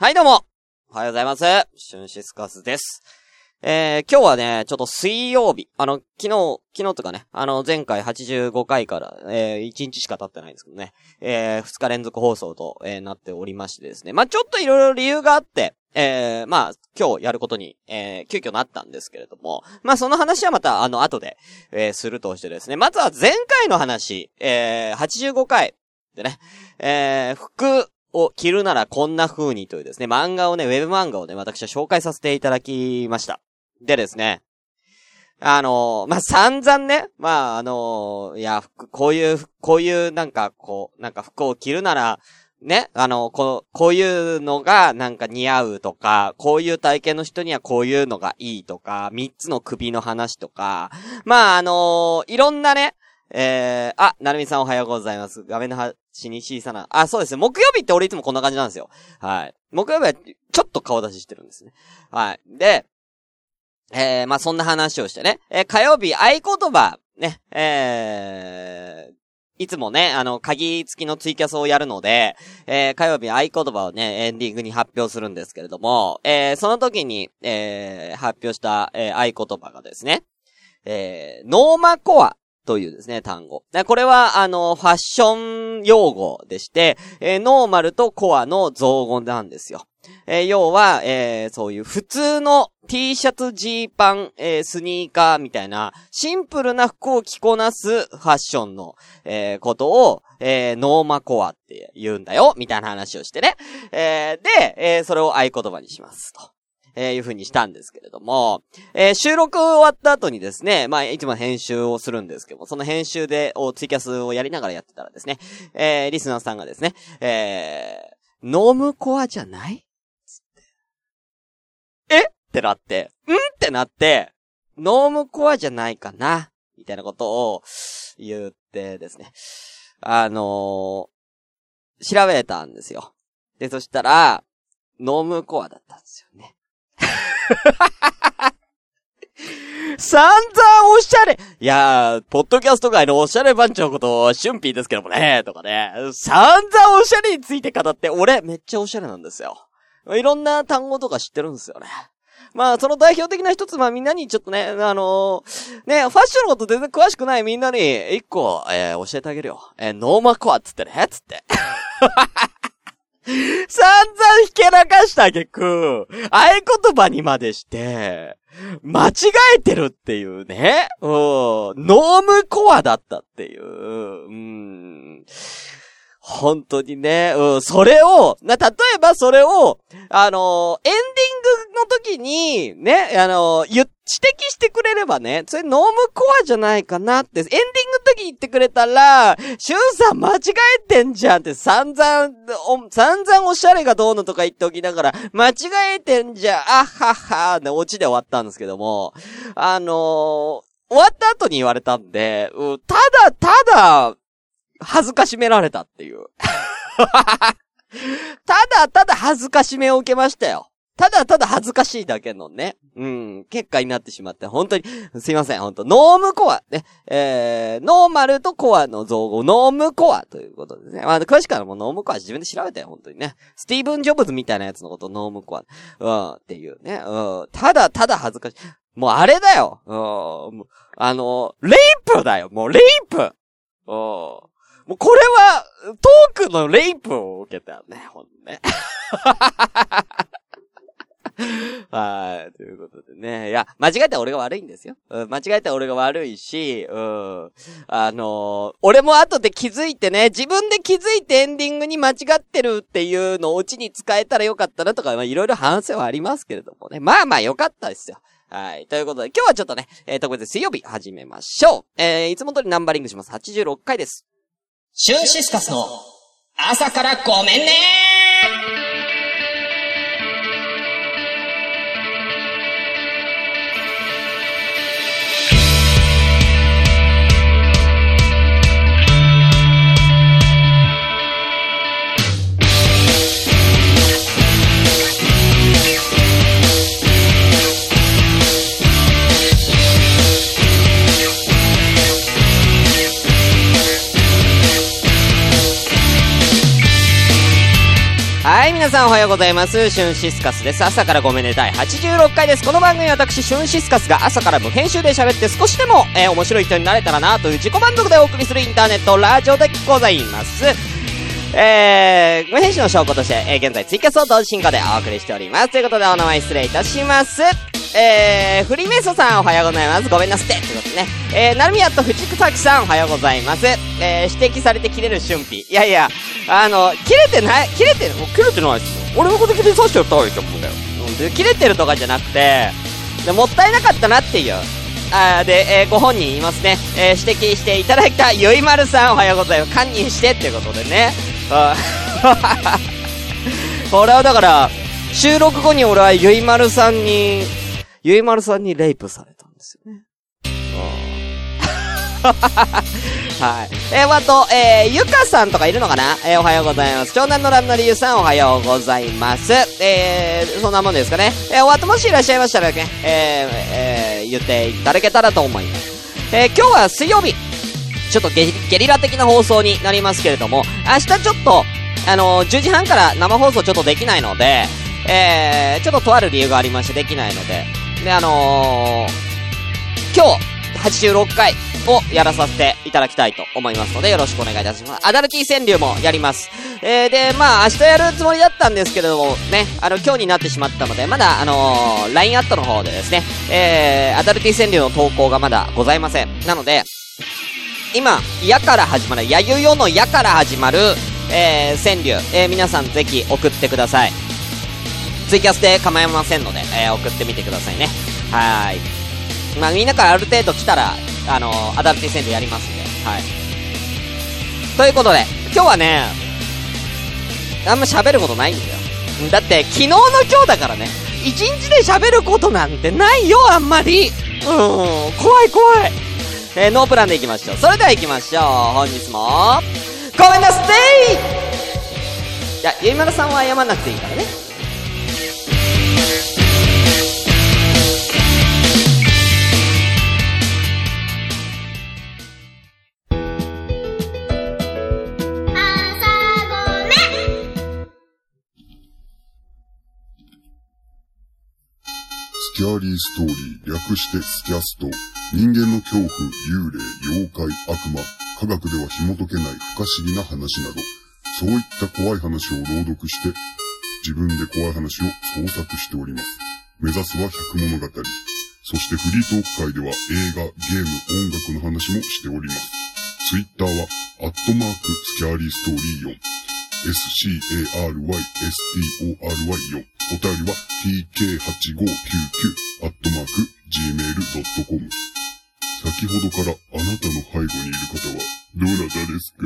はい、どうもおはようございます。シュンシスカスです。えー、今日はね、ちょっと水曜日。あの、昨日、昨日とかね、あの、前回85回から、えー、1日しか経ってないんですけどね、えー、2日連続放送と、えー、なっておりましてですね。まあ、ちょっといろいろ理由があって、えー、まあ、今日やることに、えー、急遽なったんですけれども、まあ、その話はまた、あの、後で、えー、するとしてですね。まずは前回の話、えー、85回でね、えー、服を着るならこんな風にというですね、漫画をね、ウェブ漫画をね、私は紹介させていただきました。でですね、あのーまあ、散々ね、まあ、あのーいや、こういう、こういう、なんか、こう、なんか服を着るなら、ね、あの、こう、こういうのがなんか似合うとか、こういう体型の人にはこういうのがいいとか、三つの首の話とか、まあ、あのーいろんなね、えー、あ、なるみさんおはようございます。画面の端に小さな、あ、そうですね。木曜日って俺いつもこんな感じなんですよ。はい。木曜日はちょっと顔出ししてるんですね。はい。で、えー、まあ、そんな話をしてね。えー火曜日合言葉、ね、えー、いつもね、あの、鍵付きのツイキャスをやるので、えー、火曜日合言葉をね、エンディングに発表するんですけれども、えー、その時に、えー、発表した、えー、合言葉がですね、えー、ノーマコアというですね、単語。これは、あの、ファッション用語でして、えーノーマルとコアの造語なんですよ。えー要は、えーそういう普通の T シャツ、ジーパン、えースニーカーみたいな、シンプルな服を着こなすファッションの、えことを、えノーマコアって言うんだよ、みたいな話をしてね。えで、えそれを合言葉にします。と。えーいう風にしたんですけれども、えー収録終わった後にですね、まあ、いつも編集をするんですけども、その編集で、をツイキャスをやりながらやってたらですね、えーリスナーさんがですね、えー、ノムコアじゃない？つって。え？ってなって、ん？ってなって、ノームコアじゃないかな？みたいなことを言ってですね。あのー調べたんですよ。で、そしたら、ノームコアだったんですよね。散々おしゃれいやー、ポッドキャスト界のおしゃれ番長こと、シュンピーですけどもね、とかね。散々おしゃれについて語って、俺、めっちゃおしゃれなんですよ。いろんな単語とか知ってるんですよね。まあ、その代表的な一つ、まあみんなにちょっとね、あのーね、ファッションのこと全然詳しくないみんなに、一個、えー教えてあげるよ。えーノーマコアっつってね、つって。散々ひけらかした挙句、合言葉にまでして、間違えてるっていうね。うん。ノームコアだったっていう。うん。本当にね、うん、それを、な、例えばそれを、あのーエンディングの時に、ね、あのーゆ、指摘してくれればね、それノームコアじゃないかなって、エンディングの時に言ってくれたら、シュンさん間違えてんじゃんって散々、お散々おしゃれがどうのとか言っておきながら、間違えてんじゃん、あはは、で、オチで終わったんですけども、あのー終わった後に言われたんで、うん。ただ、ただ、恥ずかしめられたっていう。ただただ恥ずかしめを受けましたよ。ただただ恥ずかしいだけのね、うん、結果になってしまって、本当に、すいません、本当ノームコア、ね、えー、ノーマルとコアの造語、ノームコアということですね。まあ、詳しくはもうノームコア自分で調べてよ、本当にね。スティーブン・ジョブズみたいなやつのことノームコア、うん、っていうね、うん、ただただ恥ずかしい。もうあれだよ、うん、あの、レイプだよ、もうレイプうん。もうこれは、トークのレイプを受けたね、ほんね。はい。ということでね。いや、間違えた俺が悪いんですよ。うん、間違えた俺が悪いし、うん。あのー俺も後で気づいてね、自分で気づいてエンディングに間違ってるっていうのをオチに使えたらよかったなとか、まあいろいろ反省はありますけれどもね。まあまあよかったですよ。はい。ということで、今日はちょっとね、えー、特別水曜日始めましょう。えー、いつも通りナンバリングします。86回です。シュンシスカスの朝からごめんね皆さんおはようございます。シュンシスカスです。朝からごめんね第86回です。この番組は私、シュンシスカスが朝から無編集で喋って少しでも、えー面白い人になれたらなという自己満足でお送りするインターネットラジオでございます。えー、無編集の証拠として、えー、現在ツイキャスを同時進行でお送りしております。ということでお名前失礼いたします。えー、フリーメイソさんおはようございます。ごめんなすって。ということでね。えー、なるみやと藤草木さんおはようございます。えー、指摘されて切れる春辟。いやいや、あの、切れてない、切れてる、もう切れてないっすよ。俺のこと切れさせてやったわけじゃん、もうんで、切れてるとかじゃなくて、でもったいなかったなっていう。あーで、えーご本人いますね。えー指摘していただいたゆいまるさんおはようございます。堪忍してっていうことでね。あー 俺はだから、収録後に俺はゆいまるさんに、ゆいまるさんにレイプされたんですよね。はい。えー、あと、えー、ゆかさんとかいるのかな？えー、おはようございます。長男のランの理由さんおはようございます。えー、そんなもんですかね。えー、お後もしいらっしゃいましたらね、えー、えー、言っていただけたらと思います。えー、今日は水曜日。ちょっとゲゲリラ的な放送になりますけれども、明日ちょっと、あのー10時半から生放送ちょっとできないので、えー、ちょっととある理由がありましてできないので、で、あのー、今日、86回をやらさせていただきたいと思いますので、よろしくお願いいたします。アダルティ川柳もやります。えー、で、まあ、明日やるつもりだったんですけれども、ね、あの、今日になってしまったので、まだ、あのー、LINE アットの方でですね、えー、アダルティ川柳の投稿がまだございません。なので、今、やから始まる、やゆよのやから始まる、えー、川柳、えー、皆さんぜひ送ってください。ツイキャスで構いませんので、えー、送ってみてくださいね。はーい。まあ、みんなからある程度来たら、あのー、アダルティ戦でやりますんで、はい。ということで、今日はね、あんま喋ることないんだよ。だって、昨日の今日だからね、一日で喋ることなんてないよ、あんまり。うん、怖い怖い。えー、ノープランでいきましょう。それでは行きましょう。本日も、ごめんなさいいや、ゆいまるさんは謝んなくていいからね。スキャーリーストーリー、略してスキャスト。人間の恐怖、幽霊、妖怪、悪魔、科学では紐解けない不可思議な話など、そういった怖い話を朗読して、自分で怖い話を創作しております。目指すは百物語。そしてフリートーク界では映画、ゲーム、音楽の話もしております。ツイッターは、アットマーク、スキャーリーストーリー4。s-c-a-r-y-s-t-o-r-y 4。お便りは tk8599 アットマーク gmail.com 先ほどからあなたの背後にいる方はどなたですか？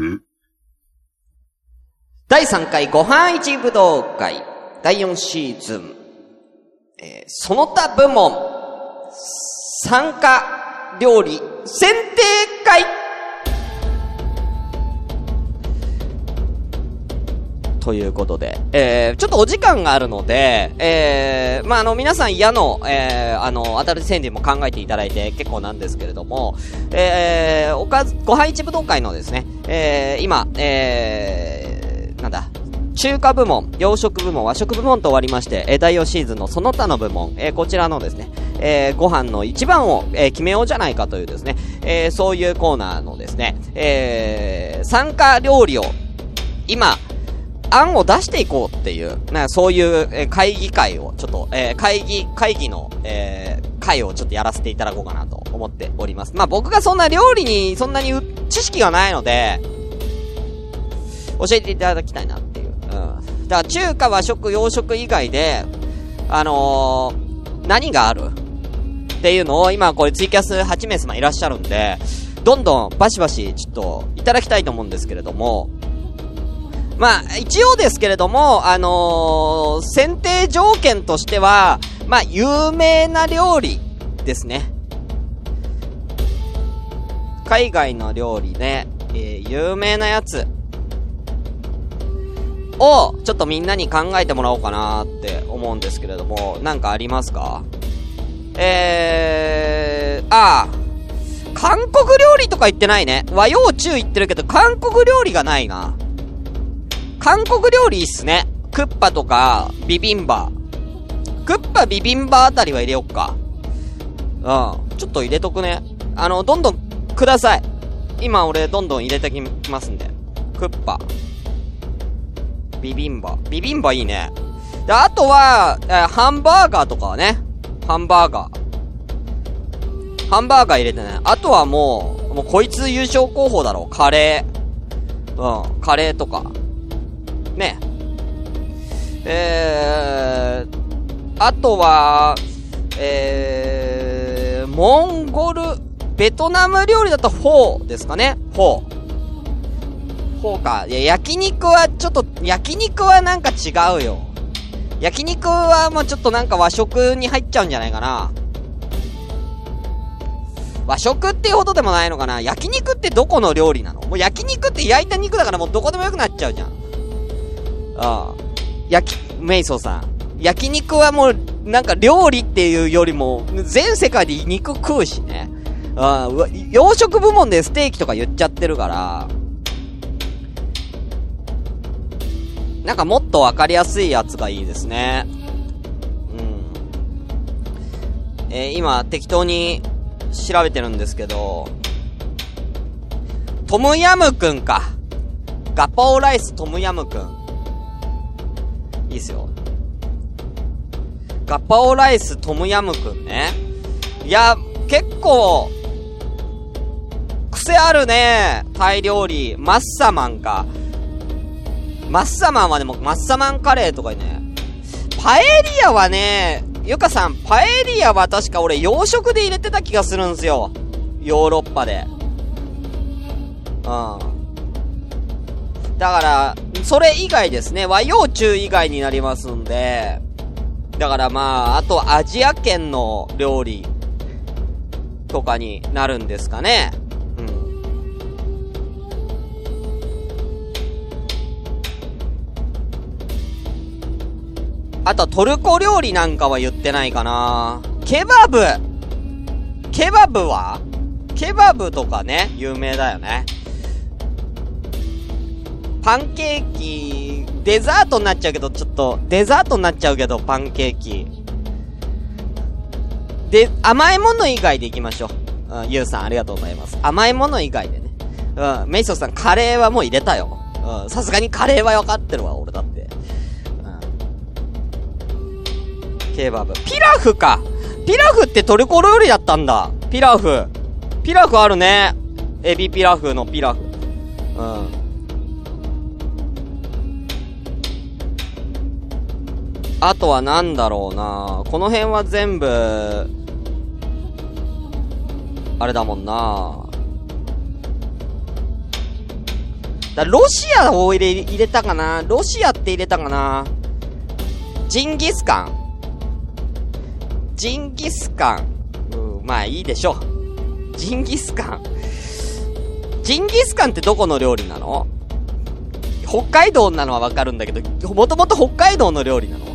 第3回ご飯一武道会。第4シーズン、えーその他部門。参加料理。選定会。ということで、えー、ちょっとお時間があるので、えー、まあ、あの、皆さん矢の、えー、あの、新しい川柳も考えていただいて結構なんですけれども、えー、おかず、ご飯一武道会のですね、えー、今、えー、なんだ、中華部門、洋食部門、和食部門と終わりまして、えー、第4シーズンのその他の部門、えー、こちらのですね、えー、ご飯の一番を、えー、決めようじゃないかというですね、えー、そういうコーナーのですね、えー、参加料理を、今、案を出していこうっていう、なんかそういう、えー会議会を、ちょっと、えー会議、会議の、えー会をちょっとやらせていただこうかなと思っております。まあ僕がそんな料理にそんなに知識がないので、教えていただきたいなっていう。うん。だから中華、和食、洋食以外で、あのー、何があるっていうのを今これツイキャス8名様いらっしゃるんで、どんどんバシバシちょっといただきたいと思うんですけれども、まあ、一応ですけれども、あのー選定条件としては、まあ、有名な料理ですね。海外の料理で、えー有名なやつを、ちょっとみんなに考えてもらおうかなって思うんですけれども、なんかありますか？えー、ああ、韓国料理とか言ってないね。和洋中言ってるけど、韓国料理がないな。韓国料理いいっすね。クッパとか、ビビンバ。クッパ、ビビンバあたりは入れよっか。うん。ちょっと入れとくね。あの、どんどんください。今俺どんどん入れてきますんで。クッパ。ビビンバ。ビビンバいいね。で、あとは、えーハンバーガーとかはね。ハンバーガー。ハンバーガー入れてね。あとはもう、もうこいつ優勝候補だろ。カレー。うん、カレーとか。ね。えー、あとは、えー、モンゴル、ベトナム料理だとフォーですかね。フォー。フォーか。いや、焼肉はちょっと、焼肉はなんか違うよ。焼肉はもうちょっとなんか和食に入っちゃうんじゃないかな。和食っていうほどでもないのかな焼肉ってどこの料理なの？もう焼肉って焼いた肉だからもうどこでもよくなっちゃうじゃん。ああ。焼き、メイソーさん。焼肉はもう、なんか料理っていうよりも、全世界で肉食うしね。ああ、うわ洋食部門でステーキとか言っちゃってるから、なんかもっとわかりやすいやつがいいですね。うん。えー今、適当に調べてるんですけど、トムヤムくんか。ガパオライストムヤムくん。いいっすよ。ガパオライストムヤムくんね。いや、結構、癖あるね。タイ料理。マッサマンか。マッサマンはでも、マッサマンカレーとかね。パエリアはね、ゆかさん、パエリアは確か俺洋食で入れてた気がするんですよ。ヨーロッパで。うん。だから、それ以外ですね。和洋中以外になりますんで。だからまあ、あとアジア圏の料理とかになるんですかね。うん。あとトルコ料理なんかは言ってないかな。ケバブケバブは？ケバブとかね、有名だよね。パンケーキ、デザートになっちゃうけど、ちょっと、デザートになっちゃうけど、パンケーキ。で、甘いもの以外でいきましょう。うん、ゆうさんありがとうございます。甘いもの以外でね。うん、メイソさんカレーはもう入れたよ。うん、さすがにカレーは分かってるわ、俺だって。うん。ケバブ。ピラフかピラフってトルコ料理だったんだ。ピラフ。ピラフあるね。エビピラフのピラフ。うん。あとはなんだろうな。この辺は全部、あれだもんな。だロシアを入れ、入れたかな。ロシアって入れたかな。ジンギスカン。ジンギスカン。うん、まあいいでしょう。ジンギスカン。ジンギスカンってどこの料理なの？北海道なのはわかるんだけど、もともと北海道の料理なの？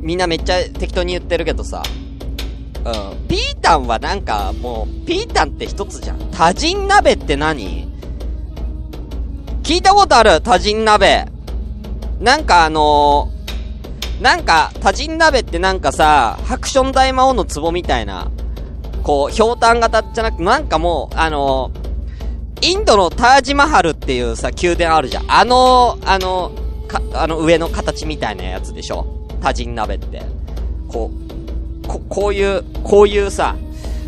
みんなめっちゃ適当に言ってるけどさ。うん。ピータンはなんかもう、ピータンって一つじゃん。多人鍋って何？聞いたことある？多人鍋。なんかあのー、なんか、多人鍋ってなんかさ、ハクション大魔王の壺みたいな、こう、ひょうたん型じゃなく、なんかもう、あのー、インドのタージマハルっていうさ、宮殿あるじゃん。あの、あの、か、あの上の形みたいなやつでしょ多人鍋って。こう、こ、こういう、こういうさ、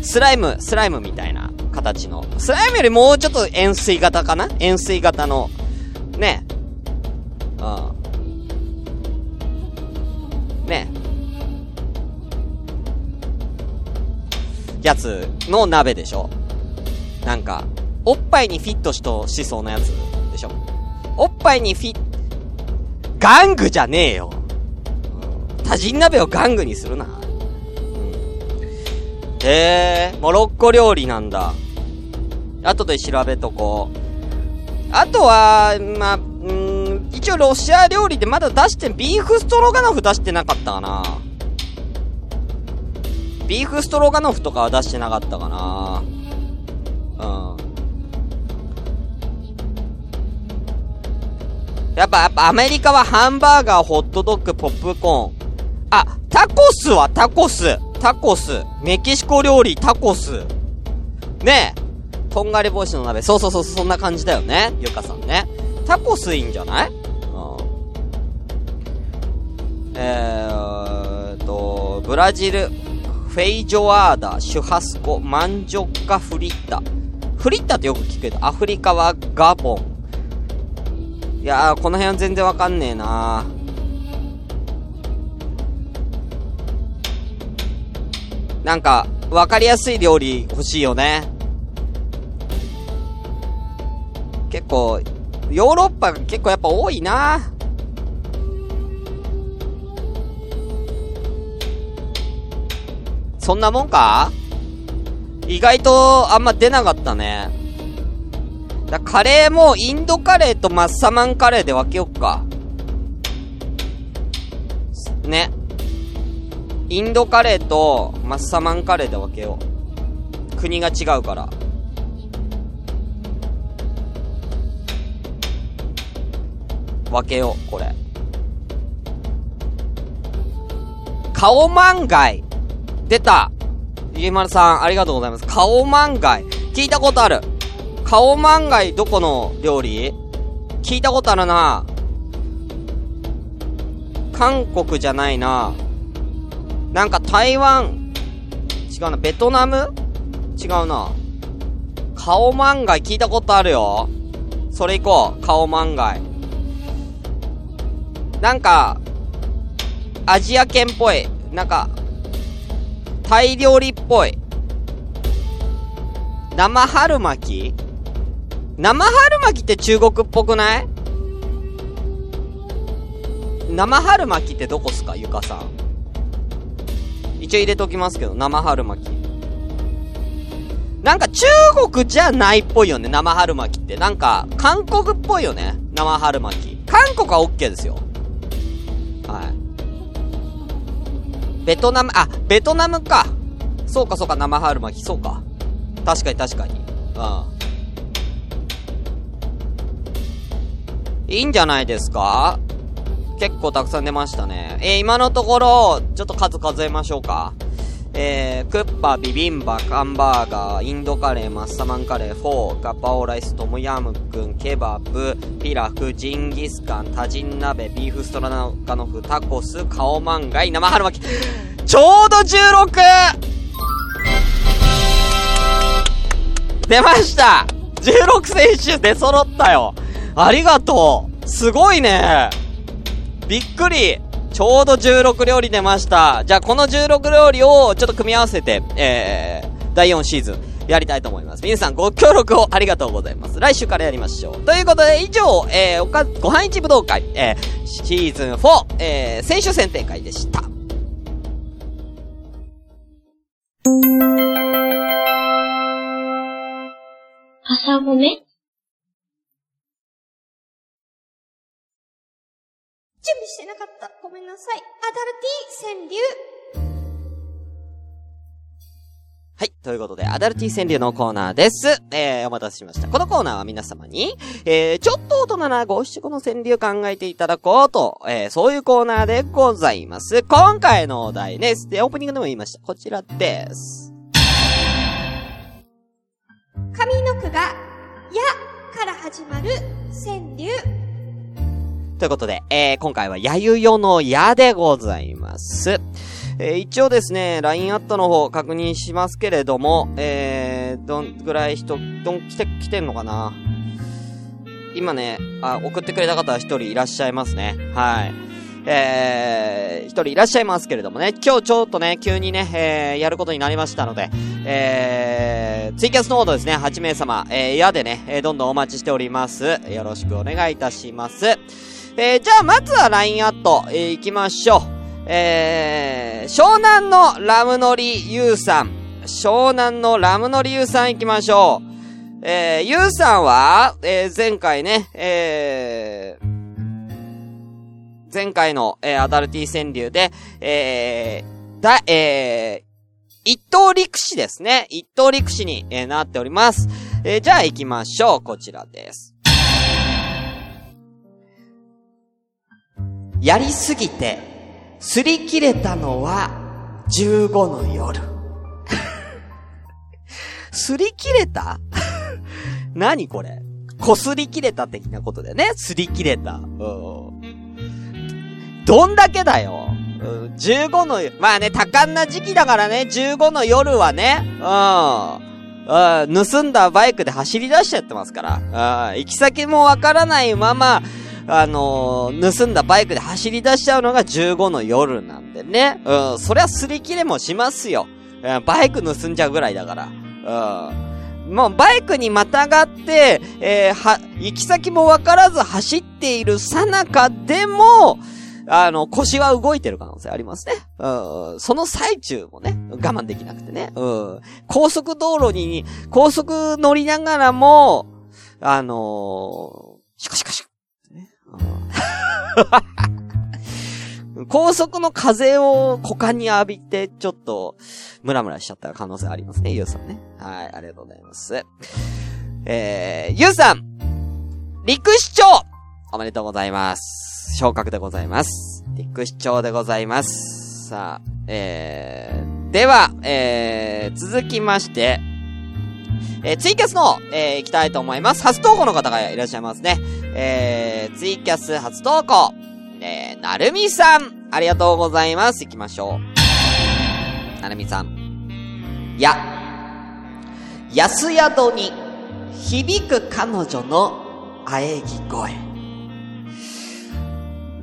スライム、スライムみたいな形の。スライムよりもうちょっと円錐型かな？円錐型の、ね。うん。ね。やつの鍋でしょ？なんか、おっぱいにフィットしとしそうなやつでしょ？おっぱいにフィッ、玩具じゃねえよ。うん多人鍋を玩具にするな。うん。へえ、モロッコ料理なんだ。後で調べとこう。あとは、まあ、うん、一応ロシア料理でまだ出して、ビーフストロガノフ出してなかったかな。ビーフストロガノフとかは出してなかったかな。うん。やっぱ、やっぱアメリカはハンバーガー、ホットドッグ、ポップコーン。あ、タコスはタコス。タコス。メキシコ料理、タコス。ねえ。とんがり帽子の鍋。そうそうそう、そんな感じだよね。ゆかさんね。タコスいいんじゃない？うん。えーと、ブラジル、フェイジョアーダ、シュハスコ、マンジョッカフリッタ。フリッタってよく聞くけど、アフリカはガボン。いやー、この辺は全然わかんねえななんか、わかりやすい料理欲しいよね。結構、ヨーロッパが結構やっぱ多いなそんなもんか？意外とあんま出なかったね。だカレーもインドカレーとマッサマンカレーで分けよっか。ね。インドカレーとマッサマンカレーで分けよう。国が違うから。分けよう、これ。カオマンガイ。出た。ゆいまるさん、ありがとうございます。カオマンガイ。聞いたことある。カオマンガイどこの料理？聞いたことあるな。韓国じゃないな。なんか台湾、違うな、ベトナム？違うな。カオマンガイ聞いたことあるよ。それ行こう。カオマンガイ。なんか、アジア圏っぽい。なんか、タイ料理っぽい。生春巻き？生春巻きって中国っぽくない？生春巻きってどこっすかゆかさん？一応入れときますけど、生春巻き。なんか中国じゃないっぽいよね、生春巻きって。なんか、韓国っぽいよね、生春巻き。韓国は OK ですよ。はい。ベトナム、あ、ベトナムか。そうかそうか、生春巻き、そうか。確かに確かに。うん。いいんじゃないですか？結構たくさん出ましたね。えー、今のところ、ちょっと数数えましょうか。えー、クッパ、ビビンバ、ハンバーガー、インドカレー、マッサマンカレー、フォー、ガパオライス、トムヤムクン、ケバブ、ピラフ、ジンギスカン、タジン鍋、ビーフストラナカノフ、タコス、カオマンガイ、生春巻き。ちょうど 16! 出ました !16 選手出揃ったよありがとうすごいねびっくりちょうど16料理出ました。じゃあこの16料理をちょっと組み合わせて、えー、第4シーズンやりたいと思います。皆さんご協力をありがとうございます。来週からやりましょう。ということで以上、えー、おか、ご飯一武道会、えー、シーズン4、えー、選手選定会でした。朝ごめなかった。ごめんなさい。アダルティ川柳。はい。ということで、アダルティ川柳のコーナーです。えー、お待たせしました。このコーナーは皆様に、えー、ちょっと大人な五七五の川柳考えていただこうと、えー、そういうコーナーでございます。今回のお題です。で、オープニングでも言いました。こちらです。上の句が、やから始まる川柳。ということで、えー、今回はやゆよのやでございます。えー、一応ですね、LINE アットの方確認しますけれども、えー、どんぐらい人、どん、来て、来てんのかな？今ね、あ、送ってくれた方は一人いらっしゃいますね。はい。えー、一人いらっしゃいますけれどもね、今日ちょっとね、急にね、えー、やることになりましたので、えー、ツイキャスノートですね、8名様、えー、矢でね、えー、どんどんお待ちしております。よろしくお願いいたします。えー、じゃあ、まずは LINE アット、えー、行きましょう。えー、湘南のラムノリユウさん。湘南のラムノリユウさん行きましょう。えー、ユウさんは、えー、前回ね、えー、前回の、えー、アダルティ川柳で、えー、だ、えー、一等陸士ですね。一等陸士に、えー、なっております。えー、じゃあ行きましょう。こちらです。やりすぎて、擦り切れたのは、15の夜。擦り切れた？何これ？こすり切れた的なことだよね。擦り切れた。うん。どんだけだよ。うん、15の、まあね、多感な時期だからね、15の夜はね、うん。うん、盗んだバイクで走り出しちゃってますから。うん、行き先もわからないまま、あのー、盗んだバイクで走り出しちゃうのが15の夜なんでね。うん、そりゃ擦り切れもしますよ。バイク盗んじゃうぐらいだから。うん。もうバイクにまたがって、えー、は、行き先もわからず走っているさなかでも、あの、腰は動いてる可能性ありますね。うん。その最中もね、我慢できなくてね。うん。高速道路に、高速乗りながらも、あのー、シカシカシカ。高速の風を股間に浴びて、ちょっと、ムラムラしちゃった可能性ありますね、ゆうさんね。はい、ありがとうございます。えー、ゆうさん陸市長おめでとうございます。昇格でございます。陸市長でございます。さあ、えー、では、えー、続きまして、えー、ツイキャスの、えー、行きたいと思います。初投稿の方がいらっしゃいますね。えー、ツイキャス初投稿。えー、なるみさん、ありがとうございます。行きましょう。なるみさん。や、安宿に響く彼女の喘ぎ声。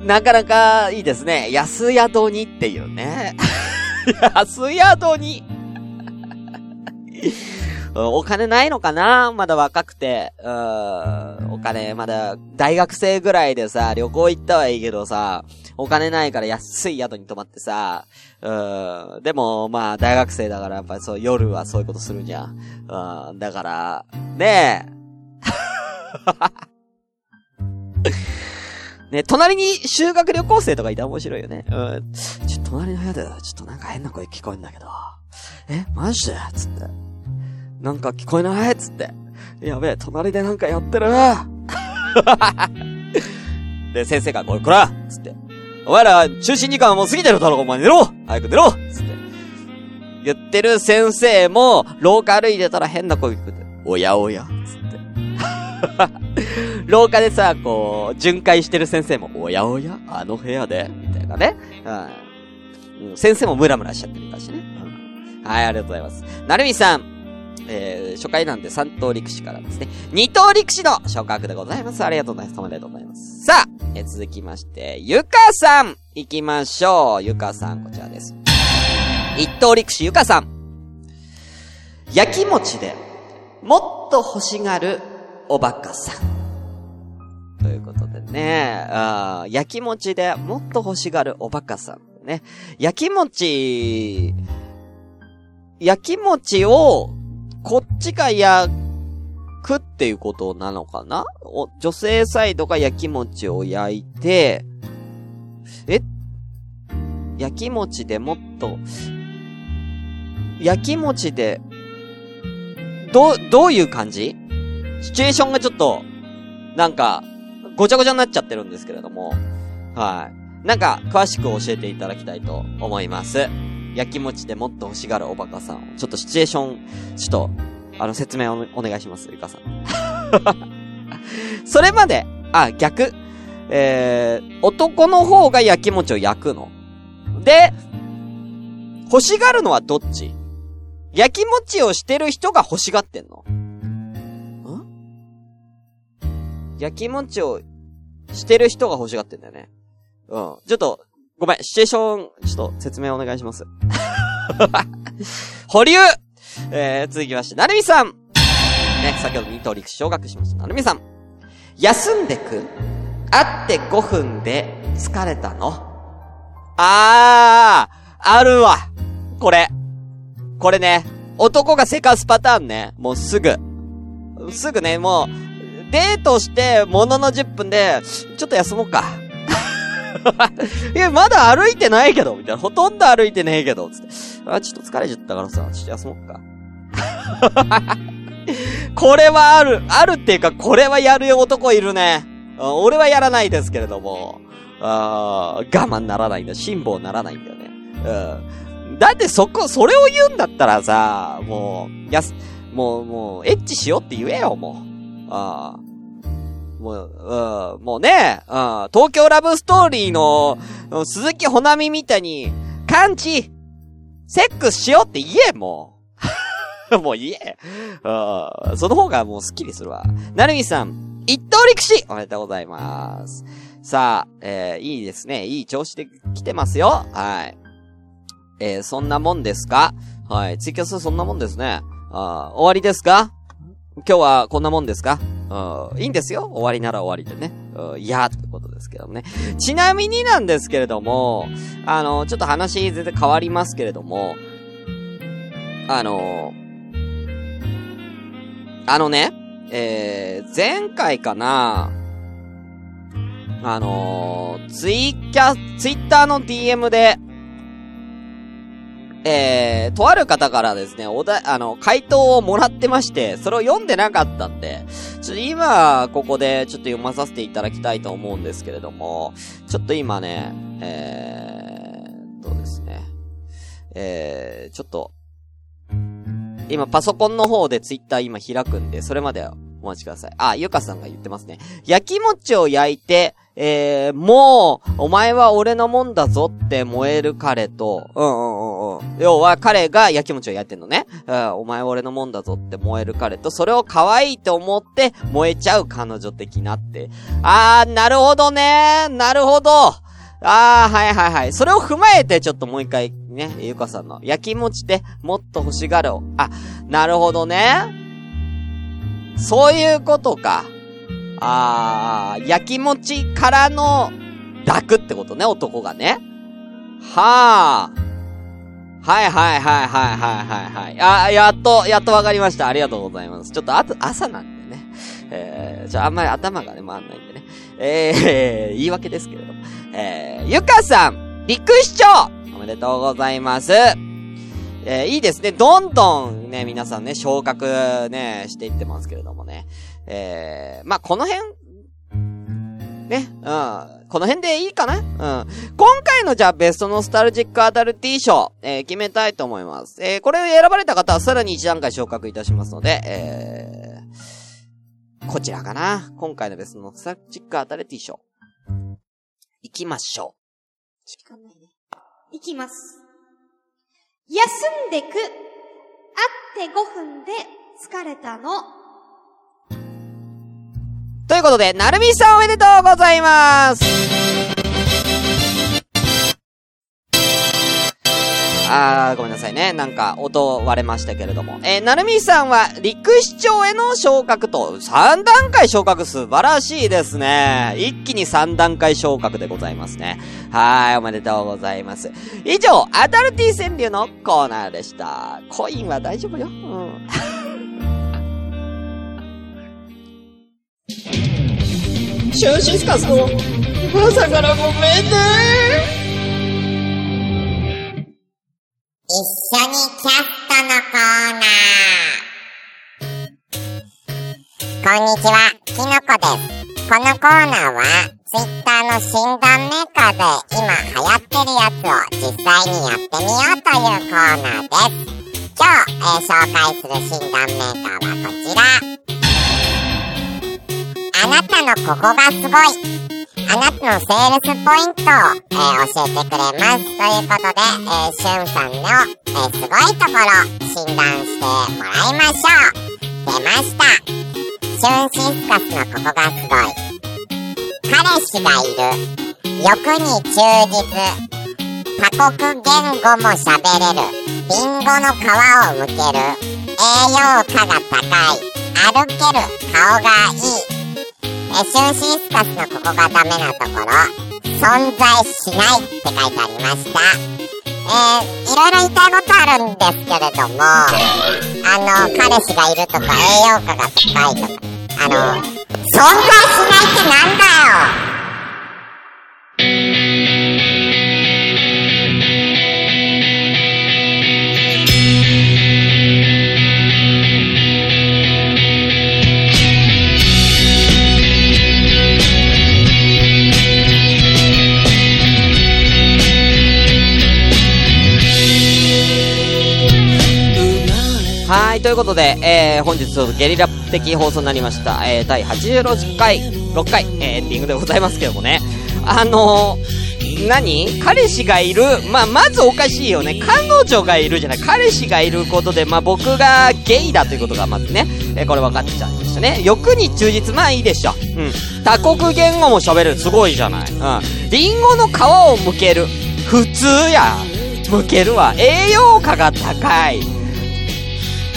なかなかいいですね。安宿にっていうね。安宿にお金ないのかな？まだ若くて。うん。お金、まだ、大学生ぐらいでさ、旅行行ったはいいけどさ、お金ないから安い宿に泊まってさ、うん。でも、まあ、大学生だから、やっぱりそう、夜はそういうことするじゃん。うん。だから、ねえ。ね、隣に修学旅行生とかいた？ら面白いよね。うん。ちょ、隣の部屋で、ちょっとなんか変な声聞こえんだけど。え、マジで？つって。なんか聞こえないっつって。やべえ、隣でなんかやってる で、先生が、これ、こらつって。お前ら、中心時間はもう過ぎてるだろ、お前寝ろ早く寝ろつって。言ってる先生も、廊下歩いてたら変な声聞こえて、おやおやつって。廊下でさ、こう、巡回してる先生も、おやおやあの部屋でみたいなね。うん。先生もムラムラしちゃってるかしね。はい、ありがとうございます。なるみさん。えー、初回なんで3等陸士からですね。2等陸士の昇格でございます。ありがとうございます。おめでとうございます。さあ、えー、続きまして、ゆかさん行きましょう。ゆかさん、こちらです。1等陸士ゆかさん。焼き餅で、もっと欲しがるおバカさん。ということでね、あ焼き餅でもっと欲しがるおバカさん。ね。焼き餅、焼き餅をこっちが焼くっていうことなのかな？お、女性サイドが焼き餅を焼いて、え？焼き餅でもっと、焼き餅で、ど、どういう感じ？シチュエーションがちょっと、なんか、ごちゃごちゃになっちゃってるんですけれども、はい。なんか、詳しく教えていただきたいと思います。焼き餅でもっと欲しがるおバカさんを、ちょっとシチュエーション、ちょっと、あの、説明をお願いします、ゆかさん。それまで、あ、逆。えー、男の方が焼き餅を焼くの。で、欲しがるのはどっち？焼き餅をしてる人が欲しがってんのん？焼き餅をしてる人が欲しがってんだよね。うん。ちょっと、ごめん、シチュエーション、ちょっと説明お願いします。保留えー、続きまして、なるみさんね、先ほど二等陸昇格しました。なるみさん。休んでく会って5分で疲れたの？あー、あるわ。これ。これね、男がせかすパターンね。もうすぐ。すぐね、もう、デートして、ものの10分で、ちょっと休もうか。いや、まだ歩いてないけど、みたいな。ほとんど歩いてねえけど、つって。あ、ちょっと疲れちゃったからさ、ちょっと休もうか。これはある。あるっていうか、これはやる男いるね。俺はやらないですけれども。あ我慢ならないんだ。辛抱ならないんだよね。うん。だってそこ、それを言うんだったらさ、もう、やす、もう、もう、エッチしようって言えよ、もう。ああ。もう、うん、もうね、うん、東京ラブストーリーの、鈴木ほなみみたいに、感知セックスしようって言え、もう。もう言え。うん、その方がもうスッキリするわ。なるみさん、一等陸士おめでとうございます。さあ、えー、いいですね。いい調子で来てますよ。はい。えー、そんなもんですか？はい。ツイキャスそんなもんですね。あー終わりですか？今日はこんなもんですか？うん、いいんですよ。終わりなら終わりでね。うん、いや、ってことですけどね。ちなみになんですけれども、あの、ちょっと話全然変わりますけれども、あの、あのね、えー、前回かな、あのツイッキャ、ツイッターの DM で、えー、とある方からですね、おだ、あの、回答をもらってまして、それを読んでなかったんで、ちょっと今、ここでちょっと読まさせていただきたいと思うんですけれども、ちょっと今ね、えー、とですね、えー、ちょっと、今パソコンの方でツイッター今開くんで、それまでお待ちください。あ、ゆかさんが言ってますね。焼き餅を焼いて、えー、もう、お前は俺のもんだぞって燃える彼と、うんうんうんうん。要は彼が焼き餅を焼いてんのね。うん、お前は俺のもんだぞって燃える彼と、それを可愛いと思って燃えちゃう彼女的なって。あー、なるほどねなるほどあー、はいはいはい。それを踏まえてちょっともう一回ね、ゆかさんの焼き餅でもっと欲しがるを。あ、なるほどね。そういうことか。あー、焼き餅からの抱くってことね、男がね。はー。はいはいはいはいはいはいはい。あー、やっと、やっとわかりました。ありがとうございます。ちょっとあと、朝なんでね。えー、じゃああんまり頭がね、回んないんでね。えー、言い訳ですけれども。えー、ゆかさん、陸市長おめでとうございます。えー、いいですね。どんどんね、皆さんね、昇格ね、していってますけれどもね。えー、まあ、この辺、ね、うん。この辺でいいかな？うん。今回のじゃあベストノスタルジックアダルティ賞、えー、決めたいと思います。えー、これを選ばれた方はさらに一段階昇格いたしますので、えー、こちらかな？今回のベストノスタルジックアダルティ賞。行きましょう時間ないね。いきます。休んでく。会って5分で疲れたの。ということで、なるみさんおめでとうございますあー、ごめんなさいね。なんか、音割れましたけれども。えー、なるみさんは、陸市長への昇格と、3段階昇格素晴らしいですね。一気に3段階昇格でございますね。はい、おめでとうございます。以上、アダルティ川柳のコーナーでした。コインは大丈夫よ。うん。シュンシスカスの朝からごめんね一緒にキャストのコーナー。こんにちは、きのこです。このコーナーは、ツイッターの診断メーカーで今流行ってるやつを実際にやってみようというコーナーです。今日、えー紹介する診断メーカーはこちら。あなたのここがすごい。あなたのセールスポイントを、えー教えてくれます。ということで、えー、しゅんさんの、えーすごいところ、診断してもらいましょう。出ました。シュンシスカスのここがすごい。彼氏がいる。欲に忠実。多国言語も喋れる。リンゴの皮をむける。栄養価が高い。歩ける。顔がいい。えシュンシスカスのここがダメなところ、存在しないって書いてありました。えー、いろいろ言いたいことあるんですけれども、あの、彼氏がいるとか栄養価が高いとか、あの、存在しないってなんだよということで、えー、本日ちょっとゲリラ的放送になりました。えー、第86回、6回、えー、エンディングでございますけどもね。あのー、何？彼氏がいる？まあ、まずおかしいよね。彼女がいるじゃない。彼氏がいることで、まあ、僕がゲイだということがまずね、えー、これ分かっちゃいましたね。欲に忠実、まあいいでしょ。うん。多国言語も喋る。すごいじゃない。うん。リンゴの皮を剥ける。普通や。剥けるわ。栄養価が高い。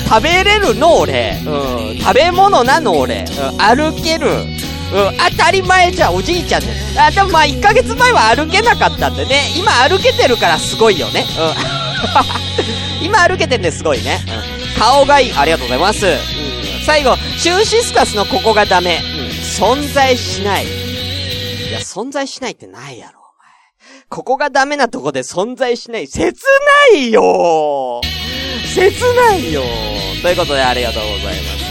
食べれるの俺。うん。食べ物なの俺。うん。歩ける。うん。当たり前じゃ、おじいちゃんで。あ、でもまあ、1ヶ月前は歩けなかったんでね。今歩けてるからすごいよね。うん。今歩けてんですごいね。うん。顔がいい。ありがとうございます。うん。最後、シュンシスカスのここがダメ。うん。存在しない。いや、存在しないってないやろ、お前。ここがダメなとこで存在しない。切ないよ切ないよということでありがとうございます。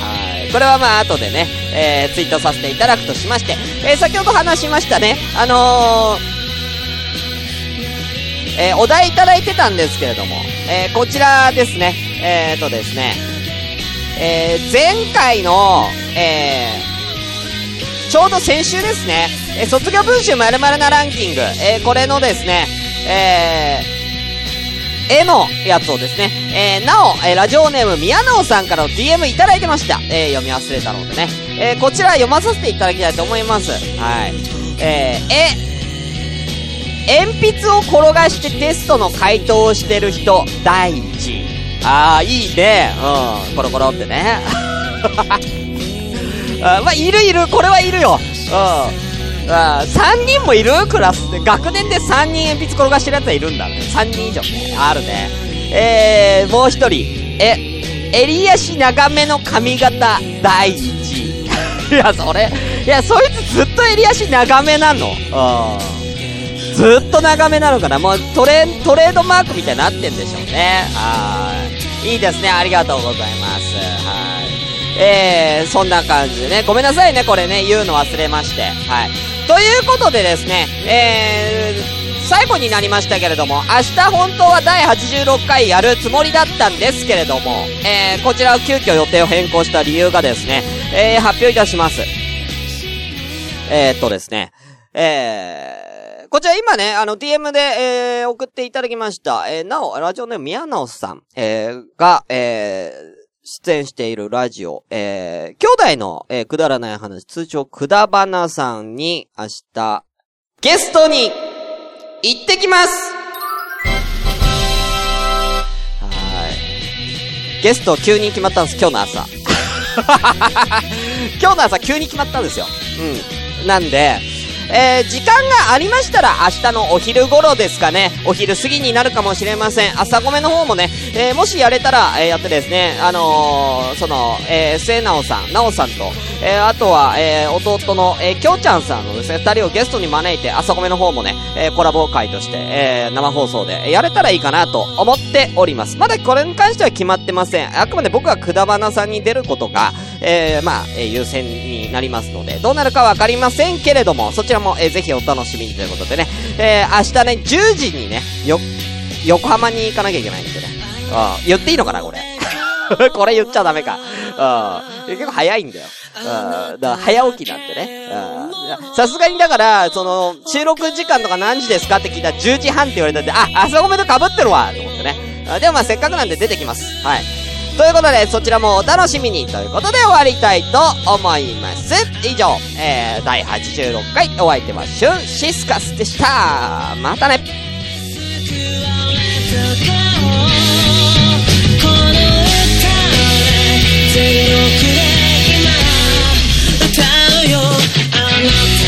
はい。これはまあ後でね、えー、ツイートさせていただくとしまして、えー、先ほど話しましたね、あのー、えー、お題いただいてたんですけれども、えー、こちらですね、えーとですね、えー、前回の、えー、ちょうど先週ですね、えー、卒業文集〇〇なランキング、えー、これのですね、えー、絵のやつをですね、えー、なお、えー、ラジオネーム宮直さんからの DM いただいてました。えー、読み忘れたのでね。えー、こちら読まさせていただきたいと思います。はい。えー、え、鉛筆を転がしてテストの回答をしてる人、第一位。あー、いいね。うん、コロコロってね。あまあ、いるいる、これはいるよ。うん。あ3人もいる？クラスで？学年で3人鉛筆転がしてるやつはいるんだね。3人以上ね。あるね。えー、もう一人。え、襟足長めの髪型第一位。いや、それ、いや、そいつずっと襟足長めなの。うん。ずっと長めなのかなもうトレ、トレードマークみたいになってんでしょうね。はい。いいですね。ありがとうございます。えー、そんな感じでね。ごめんなさいね。これね、言うの忘れまして。はい。ということでですね、えー、最後になりましたけれども、明日本当は第86回やるつもりだったんですけれども、えー、こちらを急遽予定を変更した理由がですね、えー、発表いたします。えー、っとですね、えー、こちら今ね、あの、DM で、えー、送っていただきました。えー、なお、ラジオネーム宮直さん、えー、が、えー、出演しているラジオ、えー、兄弟の、えー、くだらない話、通称くだばなさんに明日、ゲストに、行ってきますはい。ゲスト急に決まったんです、今日の朝。今日の朝急に決まったんですよ。うん。なんで、えー、時間がありましたら明日のお昼頃ですかね、お昼過ぎになるかもしれません。朝ごめの方もね、えー、もしやれたら、えー、やってですね、あのー、その、えー、末直さん、直さんと、えー、あとは、えー、弟の、えー、きょうちゃんさんのですね、二人をゲストに招いて、朝ごめの方もね、えー、コラボ会として、えー、生放送で、やれたらいいかなと思っております。まだこれに関しては決まってません。あくまで僕はくだばなさんに出ることが、えー、まあ、え、優先になりますので、どうなるかわかりませんけれども、そちらも、えー、ぜひお楽しみにということでね、えー、明日ね、10時にね、よ、横浜に行かなきゃいけないんですよね。あ言っていいのかな、これ。これ言っちゃダメか。うん。結構早いんだよ。うん。だから早起きなんでね。うん。さすがにだから、その、収録時間とか何時ですかって聞いたら10時半って言われたんで、あ、朝ごめと被ってるわと思ってね。あでもまあせっかくなんで出てきます。はい。ということで、そちらもお楽しみにということで終わりたいと思います。以上、えー、第86回お相手はシュンシスカスでした。またね。今歌うよあなた